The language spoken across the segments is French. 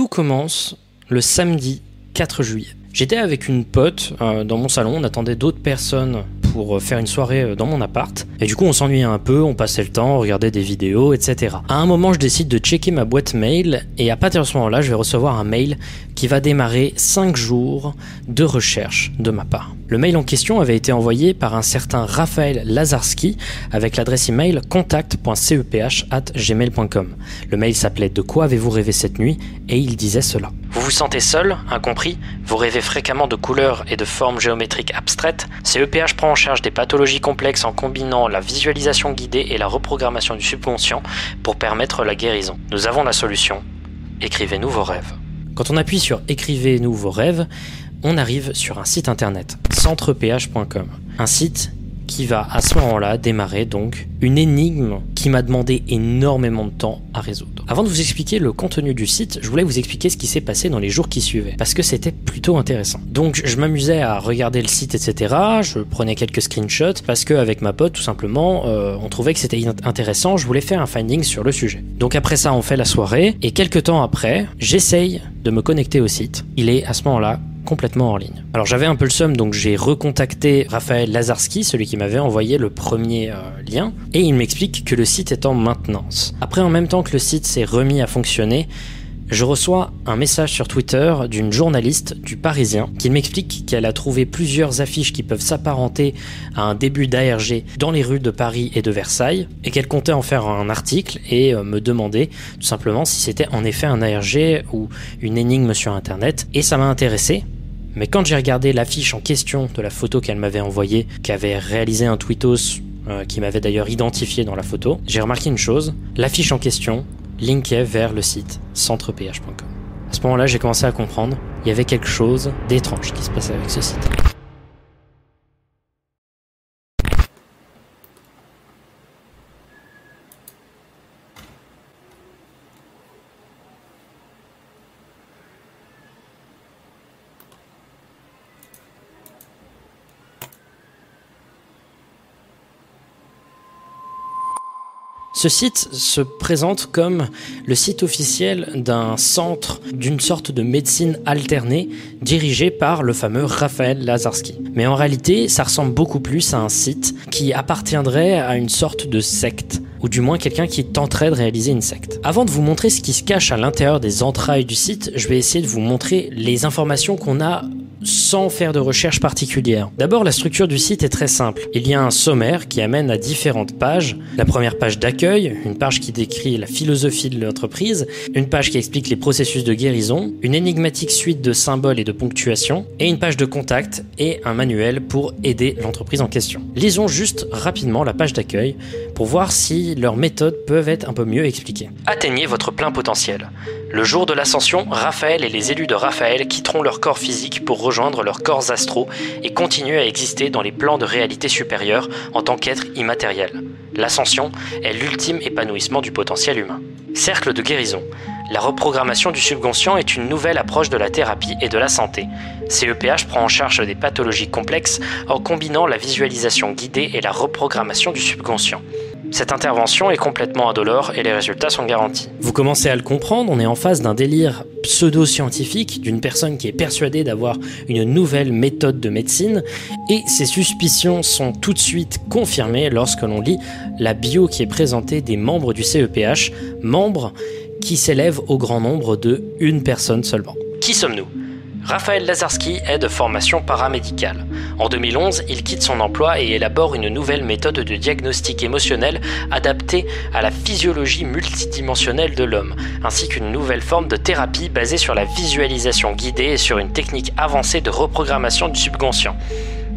Tout commence le samedi 4 juillet. J'étais avec une pote euh, dans mon salon, on attendait d'autres personnes pour euh, faire une soirée euh, dans mon appart. Et du coup, on s'ennuyait un peu, on passait le temps, on regardait des vidéos, etc. À un moment, je décide de checker ma boîte mail et à partir de ce moment-là, je vais recevoir un mail qui va démarrer 5 jours de recherche de ma part. Le mail en question avait été envoyé par un certain Raphaël Lazarski avec l'adresse email contact.ceph@gmail.com. Le mail s'appelait De quoi avez-vous rêvé cette nuit? et il disait cela. Vous vous sentez seul, incompris Vous rêvez fréquemment de couleurs et de formes géométriques abstraites CEPH prend en charge des pathologies complexes en combinant la visualisation guidée et la reprogrammation du subconscient pour permettre la guérison. Nous avons la solution. Écrivez-nous vos rêves. Quand on appuie sur Écrivez-nous vos rêves, on arrive sur un site internet, centreph.com. Un site qui va à ce moment-là démarrer donc une énigme qui m'a demandé énormément de temps à résoudre. Avant de vous expliquer le contenu du site, je voulais vous expliquer ce qui s'est passé dans les jours qui suivaient, parce que c'était plutôt intéressant. Donc je m'amusais à regarder le site, etc. Je prenais quelques screenshots, parce qu'avec ma pote, tout simplement, euh, on trouvait que c'était intéressant, je voulais faire un finding sur le sujet. Donc après ça, on fait la soirée, et quelques temps après, j'essaye de me connecter au site. Il est à ce moment-là complètement en ligne. Alors j'avais un peu le somme, donc j'ai recontacté Raphaël Lazarski, celui qui m'avait envoyé le premier euh, lien, et il m'explique que le site est en maintenance. Après, en même temps que le site s'est remis à fonctionner, je reçois un message sur Twitter d'une journaliste du Parisien qui m'explique qu'elle a trouvé plusieurs affiches qui peuvent s'apparenter à un début d'ARG dans les rues de Paris et de Versailles et qu'elle comptait en faire un article et euh, me demander tout simplement si c'était en effet un ARG ou une énigme sur Internet. Et ça m'a intéressé. Mais quand j'ai regardé l'affiche en question de la photo qu'elle m'avait envoyée, qu'avait réalisé un tweetos euh, qui m'avait d'ailleurs identifié dans la photo, j'ai remarqué une chose, l'affiche en question linkait vers le site centreph.com. À ce moment-là, j'ai commencé à comprendre, il y avait quelque chose d'étrange qui se passait avec ce site. Ce site se présente comme le site officiel d'un centre d'une sorte de médecine alternée dirigé par le fameux Raphaël Lazarski. Mais en réalité, ça ressemble beaucoup plus à un site qui appartiendrait à une sorte de secte ou du moins quelqu'un qui tenterait de réaliser une secte. Avant de vous montrer ce qui se cache à l'intérieur des entrailles du site, je vais essayer de vous montrer les informations qu'on a sans faire de recherche particulière. D'abord, la structure du site est très simple. Il y a un sommaire qui amène à différentes pages. La première page d'accueil, une page qui décrit la philosophie de l'entreprise, une page qui explique les processus de guérison, une énigmatique suite de symboles et de ponctuation, et une page de contact et un manuel pour aider l'entreprise en question. Lisons juste rapidement la page d'accueil pour voir si leurs méthodes peuvent être un peu mieux expliquées. Atteignez votre plein potentiel. Le jour de l'ascension, Raphaël et les élus de Raphaël quitteront leur corps physique pour rejoindre leurs corps astraux et continuer à exister dans les plans de réalité supérieure en tant qu'être immatériel. L'ascension est l'ultime épanouissement du potentiel humain. Cercle de guérison. La reprogrammation du subconscient est une nouvelle approche de la thérapie et de la santé. CEPH prend en charge des pathologies complexes en combinant la visualisation guidée et la reprogrammation du subconscient. Cette intervention est complètement indolore et les résultats sont garantis. Vous commencez à le comprendre, on est en face d'un délire pseudo-scientifique d'une personne qui est persuadée d'avoir une nouvelle méthode de médecine et ses suspicions sont tout de suite confirmées lorsque l'on lit la bio qui est présentée des membres du CEPH, membres qui s'élèvent au grand nombre de une personne seulement. Qui sommes-nous? Raphaël Lazarski est de formation paramédicale. En 2011, il quitte son emploi et élabore une nouvelle méthode de diagnostic émotionnel adaptée à la physiologie multidimensionnelle de l'homme, ainsi qu'une nouvelle forme de thérapie basée sur la visualisation guidée et sur une technique avancée de reprogrammation du subconscient.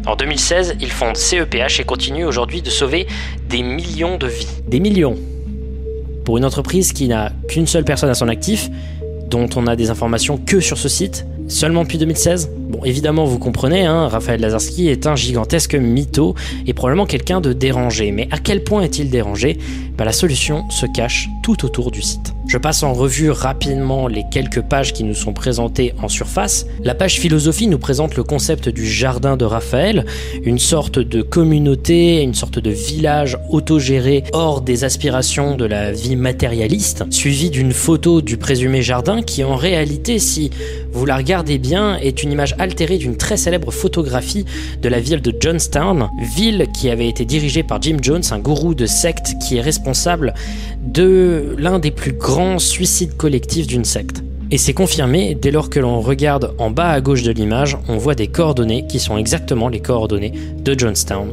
En 2016, il fonde CEPH et continue aujourd'hui de sauver des millions de vies. Des millions. Pour une entreprise qui n'a qu'une seule personne à son actif, dont on a des informations que sur ce site, Seulement depuis 2016 Bon, évidemment, vous comprenez, hein, Raphaël Lazarski est un gigantesque mytho et probablement quelqu'un de dérangé. Mais à quel point est-il dérangé? Bah, La solution se cache tout autour du site. Je passe en revue rapidement les quelques pages qui nous sont présentées en surface. La page philosophie nous présente le concept du jardin de Raphaël, une sorte de communauté, une sorte de village autogéré hors des aspirations de la vie matérialiste, suivi d'une photo du présumé jardin qui en réalité, si vous la regardez bien, est une image d'une très célèbre photographie de la ville de Johnstown, ville qui avait été dirigée par Jim Jones, un gourou de secte qui est responsable de l'un des plus grands suicides collectifs d'une secte. Et c'est confirmé, dès lors que l'on regarde en bas à gauche de l'image, on voit des coordonnées qui sont exactement les coordonnées de Johnstown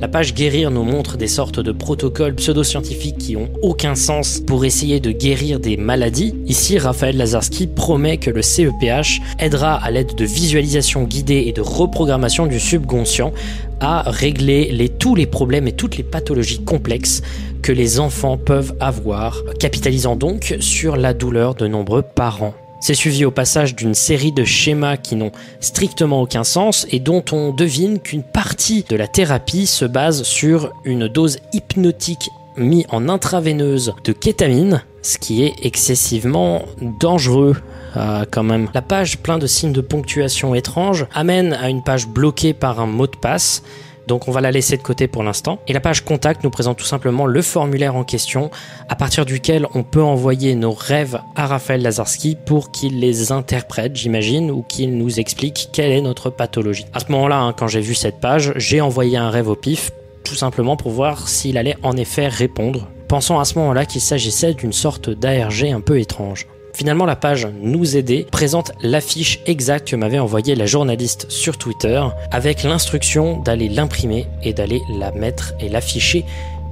La page Guérir nous montre des sortes de protocoles pseudo-scientifiques qui ont aucun sens pour essayer de guérir des maladies. Ici, Raphaël Lazarski promet que le CEPH aidera à l'aide de visualisation guidée et de reprogrammation du subconscient à régler tous les problèmes et toutes les pathologies complexes que les enfants peuvent avoir, capitalisant donc sur la douleur de nombreux parents. C'est suivi au passage d'une série de schémas qui n'ont strictement aucun sens et dont on devine qu'une partie de la thérapie se base sur une dose hypnotique mise en intraveineuse de kétamine, ce qui est excessivement dangereux euh, quand même. La page plein de signes de ponctuation étranges amène à une page bloquée par un mot de passe donc on va la laisser de côté pour l'instant. Et la page contact nous présente tout simplement le formulaire en question, à partir duquel on peut envoyer nos rêves à Raphaël Lazarski pour qu'il les interprète, j'imagine, ou qu'il nous explique quelle est notre pathologie. À ce moment-là, hein, quand j'ai vu cette page, j'ai envoyé un rêve au pif, tout simplement pour voir s'il allait en effet répondre, pensant à ce moment-là qu'il s'agissait d'une sorte d'ARG un peu étrange. Finalement, la page Nous aider présente l'affiche exacte que m'avait envoyée la journaliste sur Twitter avec l'instruction d'aller l'imprimer et d'aller la mettre et l'afficher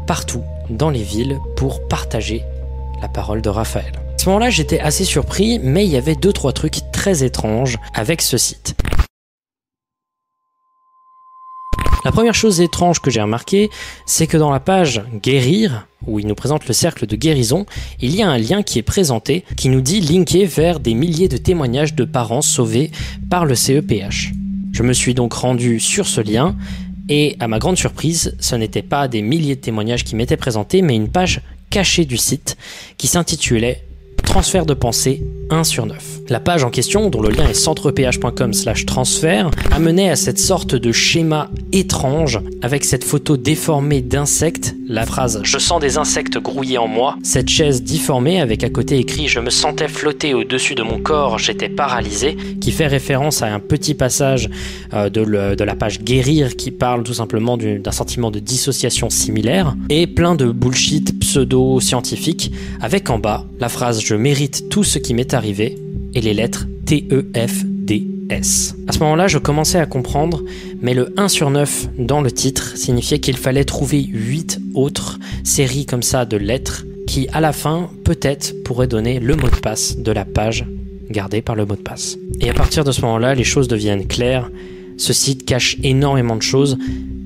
partout dans les villes pour partager la parole de Raphaël. À ce moment-là, j'étais assez surpris, mais il y avait deux trois trucs très étranges avec ce site. La première chose étrange que j'ai remarqué, c'est que dans la page Guérir, où il nous présente le cercle de guérison, il y a un lien qui est présenté qui nous dit linker vers des milliers de témoignages de parents sauvés par le CEPH. Je me suis donc rendu sur ce lien et à ma grande surprise, ce n'était pas des milliers de témoignages qui m'étaient présentés, mais une page cachée du site qui s'intitulait Transfert de pensée 1 sur 9. La page en question, dont le lien est centreph.com slash transfert, amenait à cette sorte de schéma étrange avec cette photo déformée d'insectes, la phrase Je sens des insectes grouiller en moi, cette chaise difformée avec à côté écrit Je me sentais flotter au-dessus de mon corps, j'étais paralysé, qui fait référence à un petit passage euh, de, la page Guérir qui parle tout simplement d'un sentiment de dissociation similaire, et plein de bullshit pseudo-scientifique avec en bas la phrase mérite tout ce qui m'est arrivé et les lettres T, E, F, D, S. À ce moment-là, je commençais à comprendre, mais le 1 sur 9 dans le titre signifiait qu'il fallait trouver 8 autres séries comme ça de lettres qui, à la fin, peut-être pourraient donner le mot de passe de la page gardée par le mot de passe. Et à partir de ce moment-là, les choses deviennent claires. Ce site cache énormément de choses,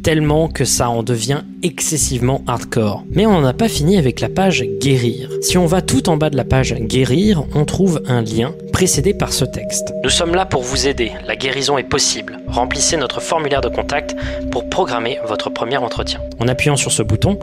tellement que ça en devient excessivement hardcore. Mais on n'en a pas fini avec la page guérir. Si on va tout en bas de la page guérir, on trouve un lien précédé par ce texte. Nous sommes là pour vous aider, la guérison est possible. Remplissez notre formulaire de contact pour programmer votre premier entretien. En appuyant sur ce bouton,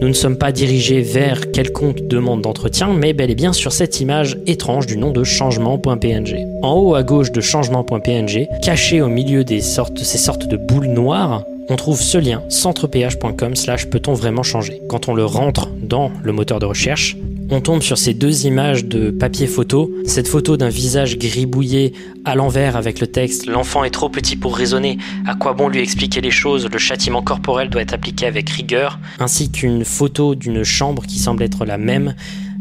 nous ne sommes pas dirigés vers quelconque demande d'entretien, mais bel et bien sur cette image étrange du nom de changement.png. En haut à gauche de changement.png, caché au milieu des ces sortes de boules noires, on trouve ce lien centreph.com slash peut-on vraiment changer. Quand on le rentre dans le moteur de recherche, on tombe sur ces deux images de papier photo, cette photo d'un visage gribouillé à l'envers avec le texte L'enfant est trop petit pour raisonner, à quoi bon lui expliquer les choses, le châtiment corporel doit être appliqué avec rigueur, ainsi qu'une photo d'une chambre qui semble être la même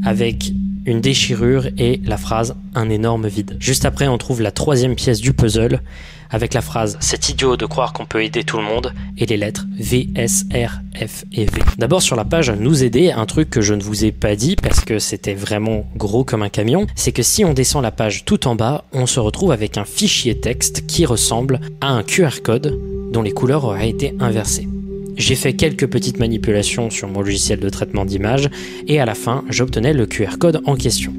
avec une déchirure et la phrase un énorme vide. Juste après, on trouve la troisième pièce du puzzle avec la phrase C'est idiot de croire qu'on peut aider tout le monde et les lettres V, S, R, F et V. D'abord sur la page Nous aider, un truc que je ne vous ai pas dit parce que c'était vraiment gros comme un camion, c'est que si on descend la page tout en bas, on se retrouve avec un fichier texte qui ressemble à un QR code dont les couleurs auraient été inversées. J'ai fait quelques petites manipulations sur mon logiciel de traitement d'image et à la fin, j'obtenais le QR code en question.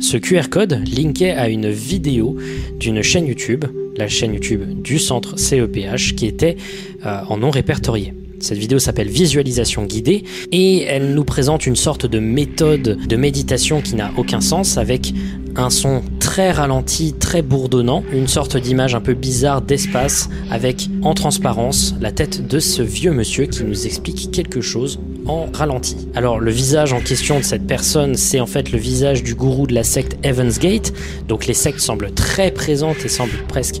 Ce QR code linkait à une vidéo d'une chaîne YouTube, la chaîne YouTube du centre CEPH, qui était euh, en non répertorié. Cette vidéo s'appelle Visualisation guidée et elle nous présente une sorte de méthode de méditation qui n'a aucun sens avec un son très ralenti, très bourdonnant, une sorte d'image un peu bizarre d'espace avec en transparence la tête de ce vieux monsieur qui nous explique quelque chose en ralenti. Alors le visage en question de cette personne, c'est en fait le visage du gourou de la secte Evans Gate, donc les sectes semblent très présentes et semblent presque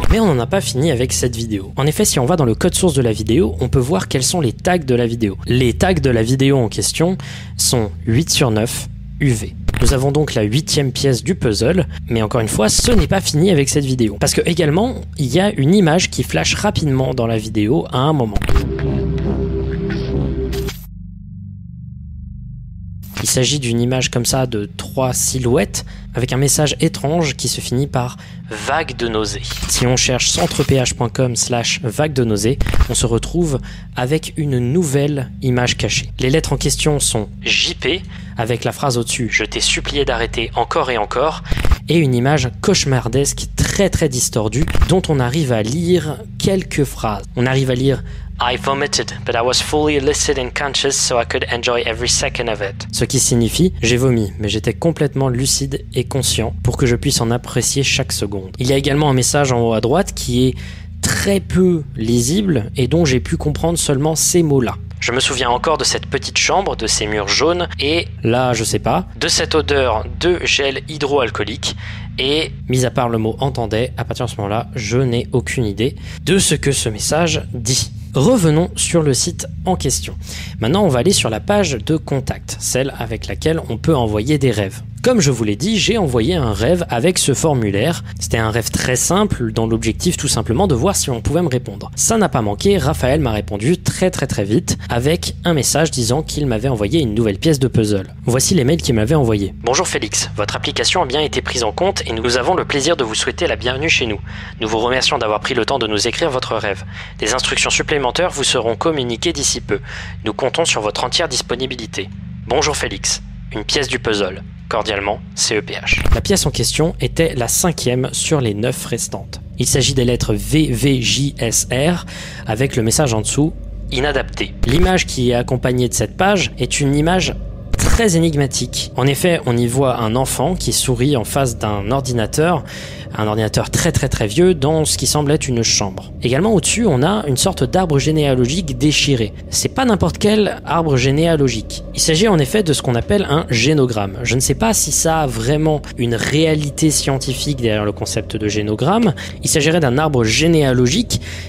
Mais on n'en a pas fini avec cette vidéo. En effet, si on va dans le code source de la vidéo, on peut voir quels sont les tags de la vidéo. Les tags de la vidéo en question sont 8 sur 9 UV. Nous avons donc la huitième pièce du puzzle, mais encore une fois, ce n'est pas fini avec cette vidéo. Parce que également, il y a une image qui flash rapidement dans la vidéo à un moment. Il s'agit d'une image comme ça de trois silhouettes avec un message étrange qui se finit par vague de nausée. Si on cherche centreph.com slash vague de nausée, on se retrouve avec une nouvelle image cachée. Les lettres en question sont JP avec la phrase au-dessus Je t'ai supplié d'arrêter encore et encore et une image cauchemardesque très très distordue dont on arrive à lire quelques phrases. On arrive à lire I vomited, but I was fully lucid and conscious so I could enjoy every second of it. Ce qui signifie j'ai vomi, mais j'étais complètement lucide et conscient pour que je puisse en apprécier chaque seconde. Il y a également un message en haut à droite qui est très peu lisible et dont j'ai pu comprendre seulement ces mots-là. Je me souviens encore de cette petite chambre, de ces murs jaunes et là, je sais pas, de cette odeur de gel hydroalcoolique et, mis à part le mot entendait, à partir de ce moment-là, je n'ai aucune idée de ce que ce message dit. Revenons sur le site en question. Maintenant, on va aller sur la page de contact, celle avec laquelle on peut envoyer des rêves. Comme je vous l'ai dit, j'ai envoyé un rêve avec ce formulaire. C'était un rêve très simple, dans l'objectif tout simplement de voir si on pouvait me répondre. Ça n'a pas manqué, Raphaël m'a répondu très très très vite avec un message disant qu'il m'avait envoyé une nouvelle pièce de puzzle. Voici les mails qu'il m'avait envoyés. Bonjour Félix, votre application a bien été prise en compte et nous avons le plaisir de vous souhaiter la bienvenue chez nous. Nous vous remercions d'avoir pris le temps de nous écrire votre rêve. Des instructions supplémentaires vous seront communiquées d'ici peu. Nous comptons sur votre entière disponibilité. Bonjour Félix, une pièce du puzzle. Cordialement, CEPH. La pièce en question était la cinquième sur les neuf restantes. Il s'agit des lettres VVJSR avec le message en dessous inadapté. L'image qui est accompagnée de cette page est une image très énigmatique. En effet, on y voit un enfant qui sourit en face d'un ordinateur un ordinateur très très très vieux dans ce qui semble être une chambre. Également au-dessus, on a une sorte d'arbre généalogique déchiré. C'est pas n'importe quel arbre généalogique. Il s'agit en effet de ce qu'on appelle un génogramme. Je ne sais pas si ça a vraiment une réalité scientifique derrière le concept de génogramme. Il s'agirait d'un arbre généalogique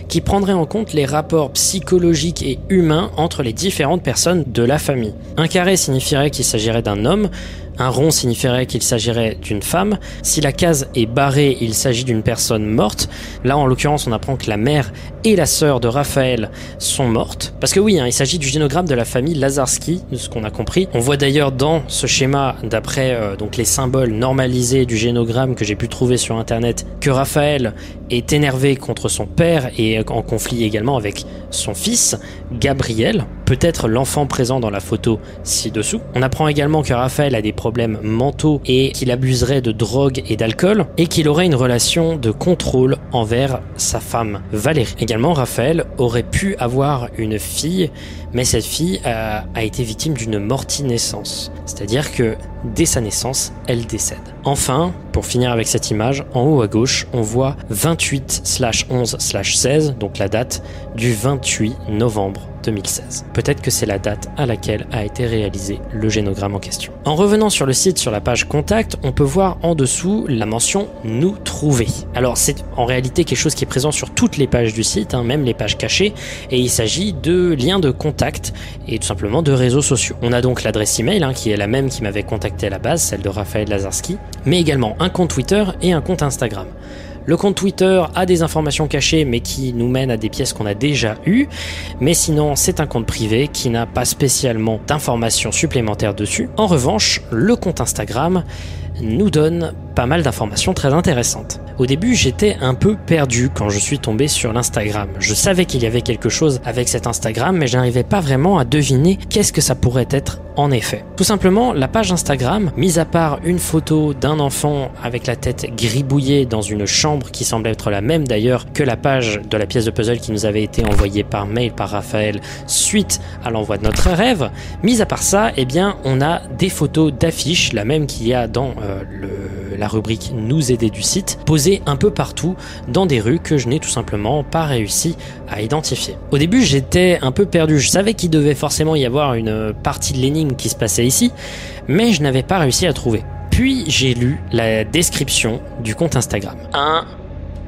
qui prendrait en compte les rapports psychologiques et humains entre les différentes personnes de la famille. Un carré signifierait qu'il s'agirait d'un homme, un rond signifierait qu'il s'agirait d'une femme. Si la case est barrée, il s'agit d'une personne morte. Là, en l'occurrence, on apprend que la mère et la sœur de Raphaël sont mortes. Parce que oui, hein, il s'agit du génogramme de la famille Lazarski, de ce qu'on a compris. On voit d'ailleurs dans ce schéma, d'après euh, donc les symboles normalisés du génogramme que j'ai ci trouver sur internet, que Raphaël est énervé contre son père et en conflit également avec son fils, Gabriel, peut-être l'enfant présent dans la photo ci-dessous. On apprend également que Raphaël a des problèmes mentaux et qu'il abuserait de drogue et d'alcool et qu'il aurait une relation de contrôle envers sa femme Valérie. Également, Raphaël aurait pu avoir une fille, mais cette fille a, a été victime d'une mortinescence. C'est-à-dire que dès sa naissance, elle décède. Enfin, pour finir avec cette image, en haut à gauche, on voit 28/11/16, donc la date du 28 novembre 2016. Peut-être que c'est la date à laquelle a été réalisé le génogramme en question. En revenant sur le site sur la page contact, on peut voir en dessous la mention nous trouver. Alors c'est en réalité quelque chose qui est présent sur toutes les pages du site, hein, même les pages cachées, et il s'agit de liens de contact et tout simplement de réseaux sociaux. On a donc l'adresse email hein, qui est la même qui m'avait contacté à la base, celle de Raphaël Lazarski, mais également un compte Twitter et un compte Instagram. Le compte Twitter a des informations cachées mais qui nous mènent à des pièces qu'on a déjà eues. Mais sinon, c'est un compte privé qui n'a pas spécialement d'informations supplémentaires dessus. En revanche, le compte Instagram nous donne pas mal d'informations très intéressantes. Au début, j'étais un peu perdu quand je suis tombé sur l'Instagram. Je savais qu'il y avait quelque chose avec cet Instagram, mais je n'arrivais pas vraiment à deviner qu'est-ce que ça pourrait être en effet. Tout simplement, la page Instagram, mis à part une photo d'un enfant avec la tête gribouillée dans une chambre qui semble être la même d'ailleurs que la page de la pièce de puzzle qui nous avait été envoyée par mail par Raphaël suite à l'envoi de notre rêve, mis à part ça, eh bien, on a des photos d'affiches, la même qu'il y a dans euh, le, la rubrique Nous aider du site, posées un peu partout dans des rues que je n'ai tout simplement pas réussi à identifier. Au début, j'étais un peu perdu. Je savais qu'il devait forcément y avoir une partie de l'énigme qui se passait ici, mais je n'avais pas réussi à trouver. Puis j'ai lu la description du compte Instagram. 1,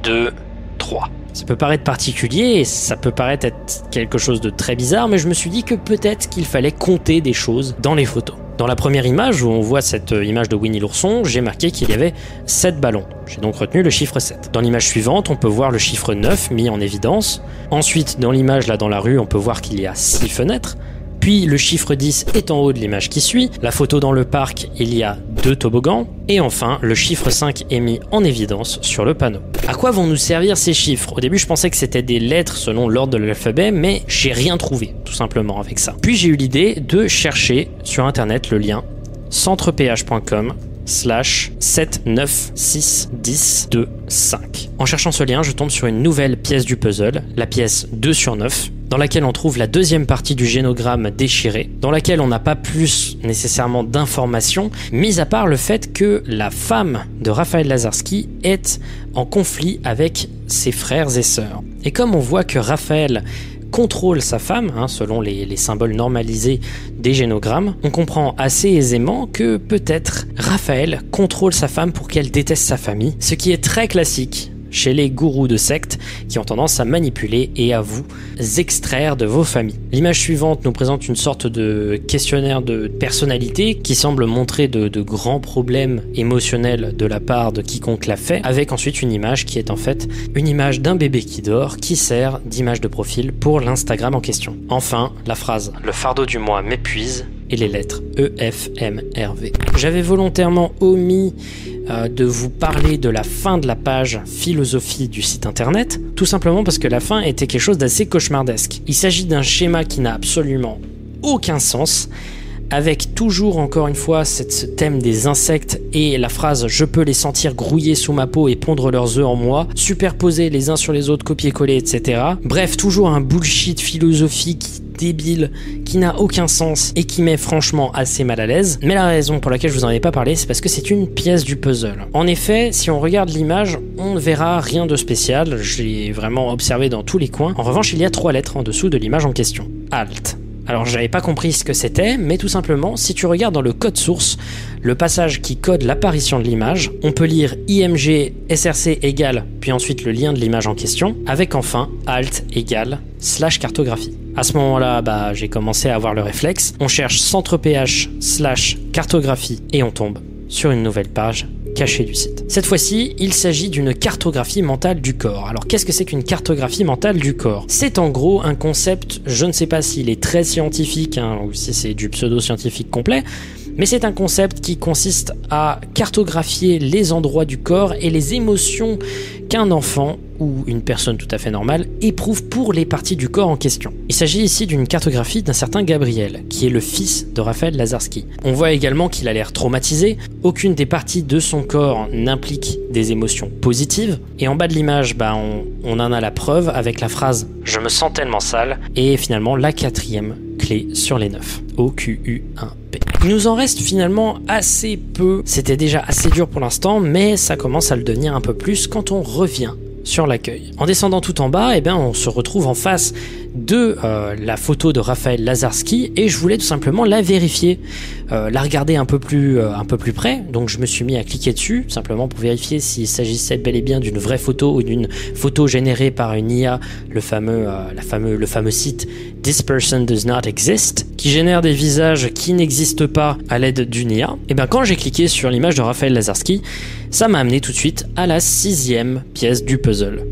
2, 3. Ça peut paraître particulier et ça peut paraître être quelque chose de très bizarre, mais je me suis dit que peut-être qu'il fallait compter des choses dans les photos. Dans la première image où on voit cette euh, image de Winnie l'ourson, j'ai marqué qu'il y avait 7 ballons. J'ai donc retenu le chiffre 7. Dans l'image suivante, on peut voir le chiffre 9 mis en évidence. Ensuite, dans l'image là dans la rue, on peut voir qu'il y a 6 fenêtres. Puis le chiffre 10 est en haut de l'image qui suit. La photo dans le parc, il y a deux toboggans. Et enfin, le chiffre 5 est mis en évidence sur le panneau. À quoi vont nous servir ces chiffres? Au début, je pensais que c'était des lettres selon l'ordre de l'alphabet, mais j'ai rien trouvé, tout simplement, avec ça. Puis j'ai eu l'idée de chercher sur internet le lien centreph.com slash 796102 En cherchant ce lien, je tombe sur une nouvelle pièce du puzzle, la pièce 2 sur 9, dans laquelle on trouve la deuxième partie du génogramme déchiré, dans laquelle on n'a pas plus nécessairement d'informations, mis à part le fait que la femme de Raphaël Lazarski est en conflit avec ses frères et sœurs. Et comme on voit que Raphaël contrôle sa femme, hein, selon les, les, symboles normalisés des génogrammes, on comprend assez aisément que peut-être Raphaël contrôle sa femme pour qu'elle déteste sa famille, ce qui est très classique chez les gourous de sectes qui ont tendance à manipuler et à vous extraire de vos familles. L'image suivante nous présente une sorte de questionnaire de personnalité qui semble montrer de, grands problèmes émotionnels de la part de quiconque l'a fait, avec ensuite une image qui est en fait une image d'un bébé qui dort qui sert d'image de profil pour l'Instagram en question. Enfin, la phrase Le fardeau du mois m'épuise et les lettres E, F, M, R, V. J'avais volontairement omis euh, de vous parler de la fin de la page philosophie du site internet, tout simplement parce que la fin était quelque chose d'assez cauchemardesque. Il s'agit d'un schéma qui n'a absolument aucun sens, avec toujours encore une fois ce thème des insectes et la phrase je peux les sentir grouiller sous ma peau et pondre leurs œufs en moi, superposés les uns sur les autres, copier-coller, etc. Bref, toujours un bullshit philosophique débile qui n'a aucun sens et qui met franchement assez mal à l'aise. Mais la raison pour laquelle je vous en ai pas parlé, c'est parce que c'est une pièce du puzzle. En effet, si on regarde l'image, on ne verra rien de spécial. J'ai vraiment observé dans tous les coins. En revanche, il y a trois lettres en dessous de l'image en question. Alt. Alors j'avais pas compris ce que c'était, mais tout simplement, si tu regardes dans le code source, le passage qui code l'apparition de l'image, on peut lire IMG SRC égale, puis ensuite le lien de l'image en question, avec enfin Alt égale slash cartographie. À ce moment-là, bah, j'ai commencé à avoir le réflexe. On cherche centre PH slash cartographie et on tombe sur une nouvelle page cachée du site. Cette fois-ci, il s'agit d'une cartographie mentale du corps. Alors qu'est-ce que c'est qu'une cartographie mentale du corps? C'est en gros un concept, je ne sais pas s'il est très scientifique hein, ou si c'est du pseudo-scientifique complet, mais c'est un concept qui consiste à cartographier les endroits du corps et les émotions qu'un enfant ou une personne tout à fait normale éprouve pour les parties du corps en question. Il s'agit ici d'une cartographie d'un certain Gabriel, qui est le fils de Raphaël Lazarski. On voit également qu'il a l'air traumatisé, aucune des parties de son corps n'implique des émotions positives, et en bas de l'image, bah, on, en a la preuve avec la phrase « Je me sens tellement sale » et finalement la quatrième clé sur les neuf. O-Q-U-1-P. Il nous en reste finalement assez peu. C'était déjà assez dur pour l'instant, mais ça commence à le devenir un peu plus quand on revient sur l'accueil. En descendant tout en bas, eh bien, on se retrouve en face de euh, la photo de Raphaël Lazarski et je voulais tout simplement la vérifier, euh, la regarder un peu plus euh, un peu près. Donc je me suis mis à cliquer dessus simplement pour vérifier s'il s'agissait bel et bien d'une vraie photo ou d'une photo générée par une IA, le fameux site This person does not exist qui génère des visages qui n'existent pas à l'aide d'une IA. Et bien quand j'ai cliqué sur l'image de Raphaël Lazarski, ça m'a amené tout de suite à la sixième pièce du puzzle.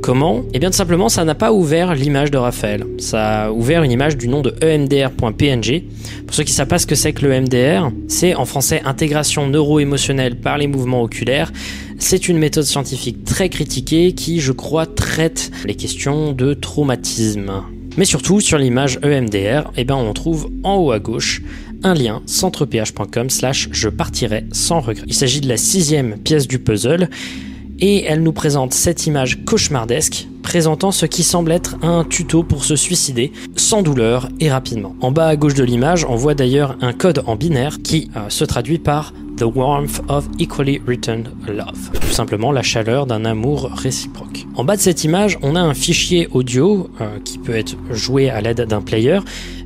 Comment? Eh bien tout simplement ça n'a pas ouvert l'image de Raphaël. Ça a ouvert une image du nom de emdr.png. Pour ceux qui savent pas ce que c'est que le EMDR, c'est en français intégration neuro-émotionnelle par les mouvements oculaires. C'est une méthode scientifique très critiquée qui, je crois, traite les questions de traumatisme. Mais surtout, sur l'image EMDR, eh ben, on trouve en haut à gauche un lien centreph.com slash je partirai sans regret. Il s'agit de la sixième pièce du puzzle et elle nous présente cette image cauchemardesque présentant ce qui semble être un tuto pour se suicider sans douleur et rapidement. En bas à gauche de l'image, on voit d'ailleurs un code en binaire qui euh, se traduit par The warmth of equally returned love. Tout simplement la chaleur d'un amour réciproque. En bas de cette image, on a un fichier audio euh, qui peut être joué à l'aide d'un player,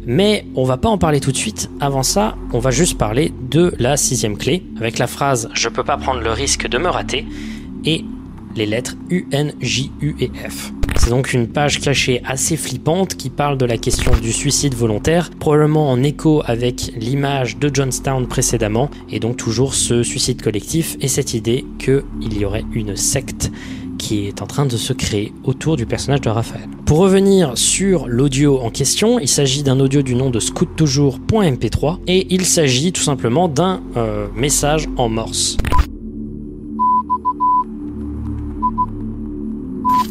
mais on va pas en parler tout de suite. Avant ça, on va juste parler de la sixième clé avec la phrase Je peux pas prendre le risque de me rater et les lettres U, N, J, U et F. C'est donc une page cachée assez flippante qui parle de la question du suicide volontaire, probablement en écho avec l'image de Johnstown précédemment, et donc toujours ce suicide collectif et cette idée qu'il y aurait une secte qui est en train de se créer autour du personnage de Raphaël. Pour revenir sur l'audio en question, il s'agit d'un audio du nom de scouttoujours.mp3 et il s'agit tout simplement d'un euh, message en morse.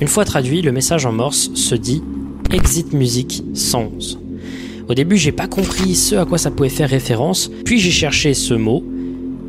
Une fois traduit, le message en morse se dit Exit Music 111. Au début, j'ai pas compris ce à quoi ça pouvait faire référence, puis j'ai cherché ce mot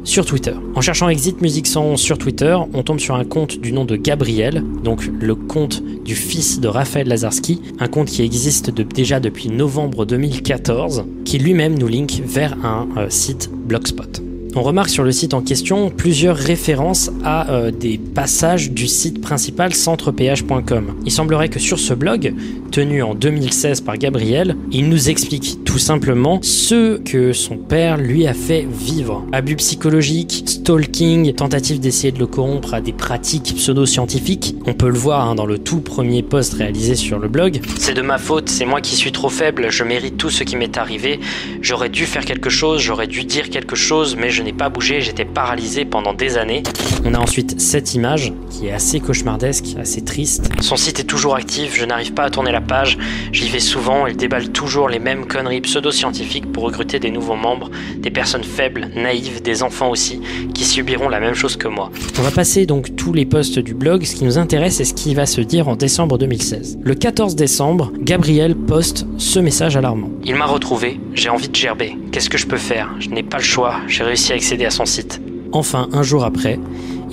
sur Twitter. En cherchant Exit Music 111 sur Twitter, on tombe sur un compte du nom de Gabriel, donc le compte du fils de Raphaël Lazarski, un compte qui existe déjà depuis novembre 2014, qui lui-même nous link vers un euh, site Blogspot. On remarque sur le site en question plusieurs références à euh, des passages du site principal centreph.com. Il semblerait que sur ce blog, tenu en 2016 par Gabriel, il nous explique tout simplement ce que son père lui a fait vivre. Abus psychologiques, stalking, tentative d'essayer de le corrompre à des pratiques pseudo-scientifiques. On peut le voir hein, dans le tout premier post réalisé sur le blog. C'est de ma faute, c'est moi qui suis trop faible, je mérite tout ce qui m'est arrivé. J'aurais dû faire quelque chose, j'aurais dû dire quelque chose, mais je je n'ai pas bougé, j'étais paralysé pendant des années. On a ensuite cette image qui est assez cauchemardesque, assez triste. Son site est toujours actif, je n'arrive pas à tourner la page, j'y vais souvent, il déballe toujours les mêmes conneries pseudo-scientifiques pour recruter des nouveaux membres, des personnes faibles, naïves, des enfants aussi, qui subiront la même chose que moi. On va passer donc tous les posts du blog, ce qui nous intéresse est ce qui va se dire en décembre 2016. Le 14 décembre, Gabriel poste ce message alarmant. Il m'a retrouvé, j'ai envie de gerber. Qu'est-ce que je peux faire? Je n'ai pas le choix, j'ai réussi à accéder à son site. Enfin, un jour après,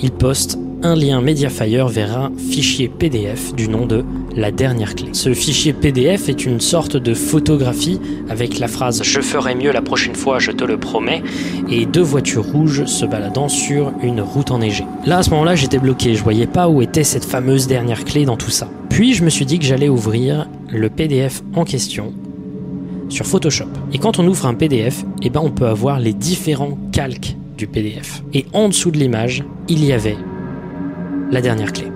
il poste un lien Mediafire vers un fichier PDF du nom de La dernière clé. Ce fichier PDF est une sorte de photographie avec la phrase Je ferai mieux la prochaine fois, je te le promets, et deux voitures rouges se baladant sur une route enneigée. Là, à ce moment-là, j'étais bloqué, je voyais pas où était cette fameuse dernière clé dans tout ça. Puis, je me suis dit que j'allais ouvrir le PDF en question sur Photoshop. Et quand on ouvre un PDF, eh ben on peut avoir les différents calques du PDF. Et en dessous de l'image, il y avait la dernière clé.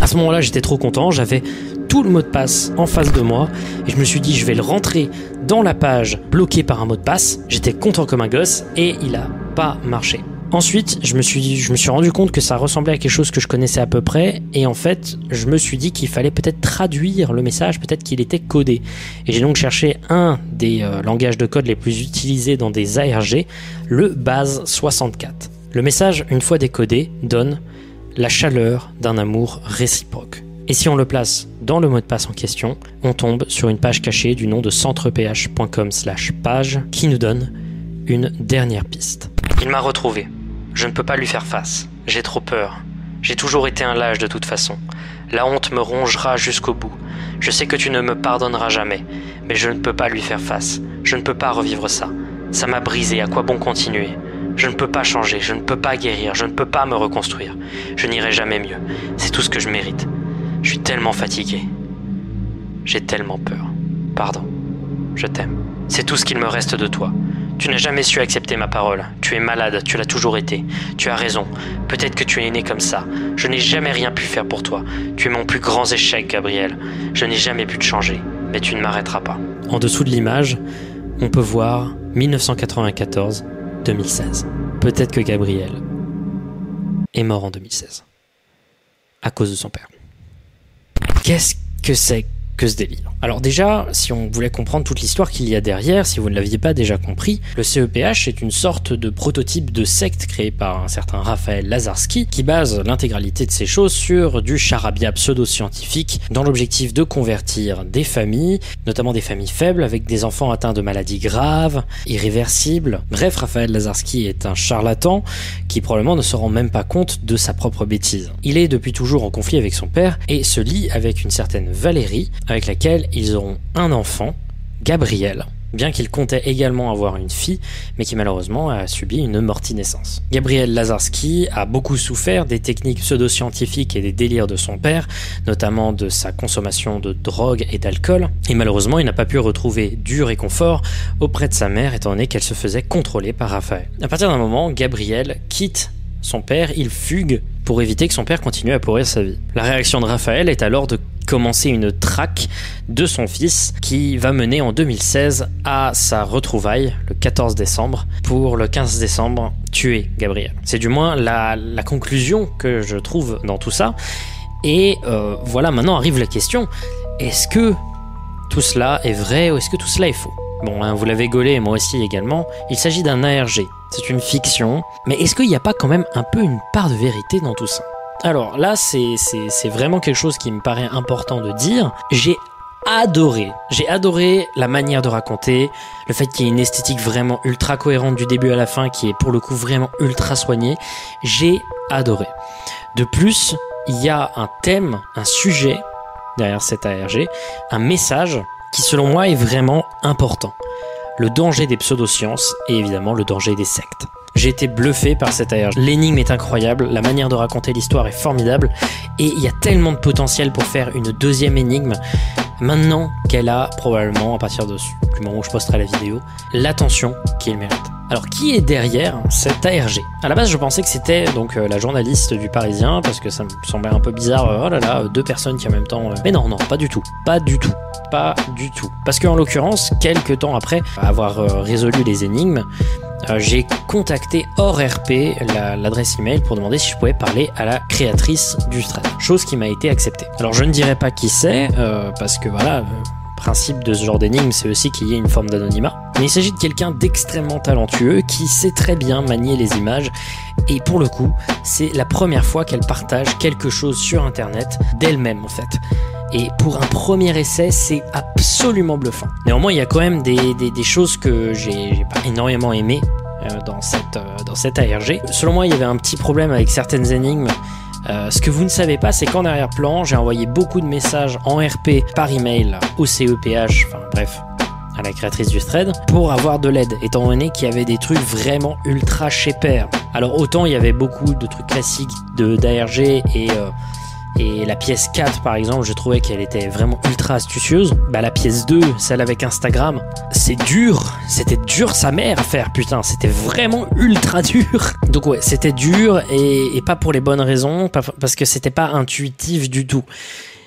À ce moment-là, j'étais trop content, j'avais tout le mot de passe en face de moi et je me suis dit je vais le rentrer dans la page bloquée par un mot de passe. J'étais content comme un gosse et il a pas marché. Ensuite, je me suis, rendu compte que ça ressemblait à quelque chose que je connaissais à peu près, et en fait, je me suis dit qu'il fallait peut-être traduire le message, peut-être qu'il était codé. Et j'ai donc cherché un des euh, langages de code les plus utilisés dans des ARG, le base 64. Le message, une fois décodé, donne la chaleur d'un amour réciproque. Et si on le place dans le mot de passe en question, on tombe sur une page cachée du nom de centreph.com slash page qui nous donne une dernière piste. Il m'a retrouvé. Je ne peux pas lui faire face. J'ai trop peur. J'ai toujours été un lâche de toute façon. La honte me rongera jusqu'au bout. Je sais que tu ne me pardonneras jamais, mais je ne peux pas lui faire face. Je ne peux pas revivre ça. Ça m'a brisé, à quoi bon continuer? Je ne peux pas changer, je ne peux pas guérir, je ne peux pas me reconstruire. Je n'irai jamais mieux. C'est tout ce que je mérite. Je suis tellement fatigué. J'ai tellement peur. Pardon. Je t'aime. C'est tout ce qu'il me reste de toi. Tu n'as jamais su accepter ma parole. Tu es malade, tu l'as toujours été. Tu as raison. Peut-être que tu es né comme ça. Je n'ai jamais rien pu faire pour toi. Tu es mon plus grand échec, Gabriel. Je n'ai jamais pu te changer. Mais tu ne m'arrêteras pas. En dessous de l'image, on peut voir 1994-2016. Peut-être que Gabriel est mort en 2016. À cause de son père. Qu'est-ce que c'est que ce délire. Alors déjà, si on voulait comprendre toute l'histoire qu'il y a derrière, si vous ne l'aviez pas déjà compris, le CEPH est une sorte de prototype de secte créé par un certain Raphaël Lazarski qui base l'intégralité de ces choses sur du charabia pseudo-scientifique dans l'objectif de convertir des familles, notamment des familles faibles avec des enfants atteints de maladies graves, irréversibles. Bref, Raphaël Lazarski est un charlatan qui probablement ne se rend même pas compte de sa propre bêtise. Il est depuis toujours en conflit avec son père et se lie avec une certaine Valérie, avec laquelle ils auront un enfant, Gabriel, bien qu'il comptait également avoir une fille, mais qui malheureusement a subi une morti-naissance. Gabriel Lazarski a beaucoup souffert des techniques pseudo-scientifiques et des délires de son père, notamment de sa consommation de drogue et d'alcool, et malheureusement il n'a pas pu retrouver du réconfort auprès de sa mère étant donné qu'elle se faisait contrôler par Raphaël. À partir d'un moment, Gabriel quitte son père, il fugue pour éviter que son père continue à pourrir sa vie. La réaction de Raphaël est alors de commencer une traque de son fils qui va mener en 2016 à sa retrouvaille le 14 décembre pour le 15 décembre tuer Gabriel. C'est du moins la, conclusion que je trouve dans tout ça. Et euh, voilà, maintenant arrive la question, est-ce que tout cela est vrai ou est-ce que tout cela est faux? Bon, hein, vous l'avez gaulé et moi aussi également, il s'agit d'un ARG, c'est une fiction, mais est-ce qu'il n'y a pas quand même un peu une part de vérité dans tout ça? Alors là, c'est vraiment quelque chose qui me paraît important de dire. J'ai adoré. J'ai adoré la manière de raconter, le fait qu'il y ait une esthétique vraiment ultra cohérente du début à la fin, qui est pour le coup vraiment ultra soignée. J'ai adoré. De plus, il y a un thème, un sujet derrière cet ARG, un message qui selon moi est vraiment important. Le danger des pseudosciences et évidemment le danger des sectes. J'ai été bluffé par cette ARG. L'énigme est incroyable, la manière de raconter l'histoire est formidable, et il y a tellement de potentiel pour faire une deuxième énigme. Maintenant qu'elle a probablement, à partir du moment où je posterai la vidéo, l'attention qu'il mérite. Alors qui est derrière cette ARG À la base, je pensais que c'était donc euh, la journaliste du Parisien parce que ça me semblait un peu bizarre. Euh, oh là là, deux personnes qui en même temps. Euh, mais non, non, pas du tout, pas du tout, pas du tout. Parce qu'en l'occurrence, quelques temps après avoir résolu les énigmes, euh, j'ai contacté hors RP l'adresse email pour demander si je pouvais parler à la créatrice du thread. Chose qui m'a été acceptée. Alors je ne dirai pas qui c'est, euh, parce que voilà, euh, principe de ce genre d'énigme, c'est aussi qu'il y ait une forme d'anonymat. Mais il s'agit de quelqu'un d'extrêmement talentueux qui sait très bien manier les images. Et pour le coup, c'est la première fois qu'elle partage quelque chose sur Internet d'elle-même en fait. Et pour un premier essai, c'est absolument bluffant. Néanmoins, il y a quand même des, choses que j'ai pas énormément aimées euh, dans, cette, euh, dans cette ARG. Selon moi, il y avait un petit problème avec certaines énigmes. Euh, ce que vous ne savez pas, c'est qu'en arrière-plan, j'ai envoyé beaucoup de messages en RP par email au CEPH, enfin bref, à la créatrice du thread, pour avoir de l'aide, étant donné qu'il y avait des trucs vraiment ultra chez Alors autant il y avait beaucoup de trucs classiques d'ARG et et la pièce 4, par exemple, je trouvais qu'elle était vraiment ultra astucieuse. Bah, la pièce 2, celle avec Instagram, c'est dur. C'était dur sa mère à faire, putain. C'était vraiment ultra dur. Donc, ouais, c'était dur et, pas pour les bonnes raisons, parce que c'était pas intuitif du tout.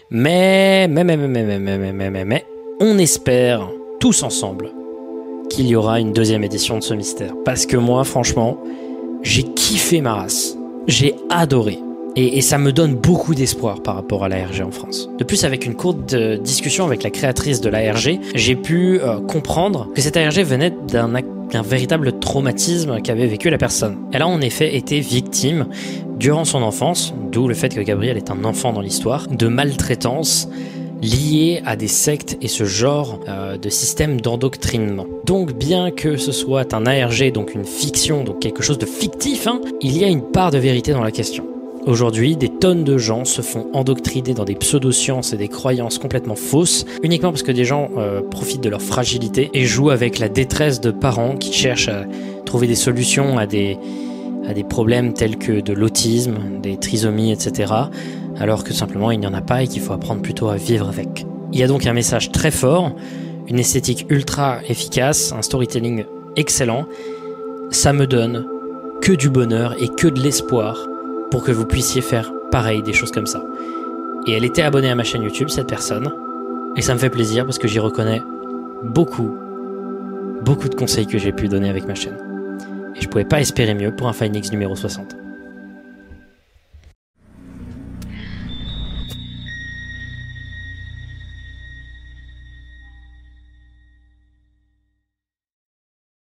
Mais, mais, mais, mais, mais, mais, mais, mais, mais, on espère tous ensemble qu'il y aura une deuxième édition de ce mystère. Parce que moi, franchement, j'ai kiffé ma race. J'ai adoré. Et, ça me donne beaucoup d'espoir par rapport à l'ARG en France. De plus, avec une courte euh, discussion avec la créatrice de l'ARG, j'ai pu euh, comprendre que cette ARG venait d'un véritable traumatisme qu'avait vécu la personne. Elle a en effet été victime durant son enfance, d'où le fait que Gabriel est un enfant dans l'histoire, de maltraitance liée à des sectes et ce genre euh, de système d'endoctrinement. Donc bien que ce soit un ARG, donc une fiction, donc quelque chose de fictif, hein, il y a une part de vérité dans la question. Aujourd'hui, des tonnes de gens se font endoctriner dans des pseudosciences et des croyances complètement fausses, uniquement parce que des gens euh, profitent de leur fragilité et jouent avec la détresse de parents qui cherchent à trouver des solutions à des, à des problèmes tels que de l'autisme, des trisomies, etc., alors que simplement il n'y en a pas et qu'il faut apprendre plutôt à vivre avec. Il y a donc un message très fort, une esthétique ultra efficace, un storytelling excellent. Ça me donne que du bonheur et que de l'espoir pour que vous puissiez faire pareil, des choses comme ça. Et elle était abonnée à ma chaîne YouTube, cette personne. Et ça me fait plaisir parce que j'y reconnais beaucoup, beaucoup de conseils que j'ai pu donner avec ma chaîne. Et je pouvais pas espérer mieux pour un Finix numéro 60.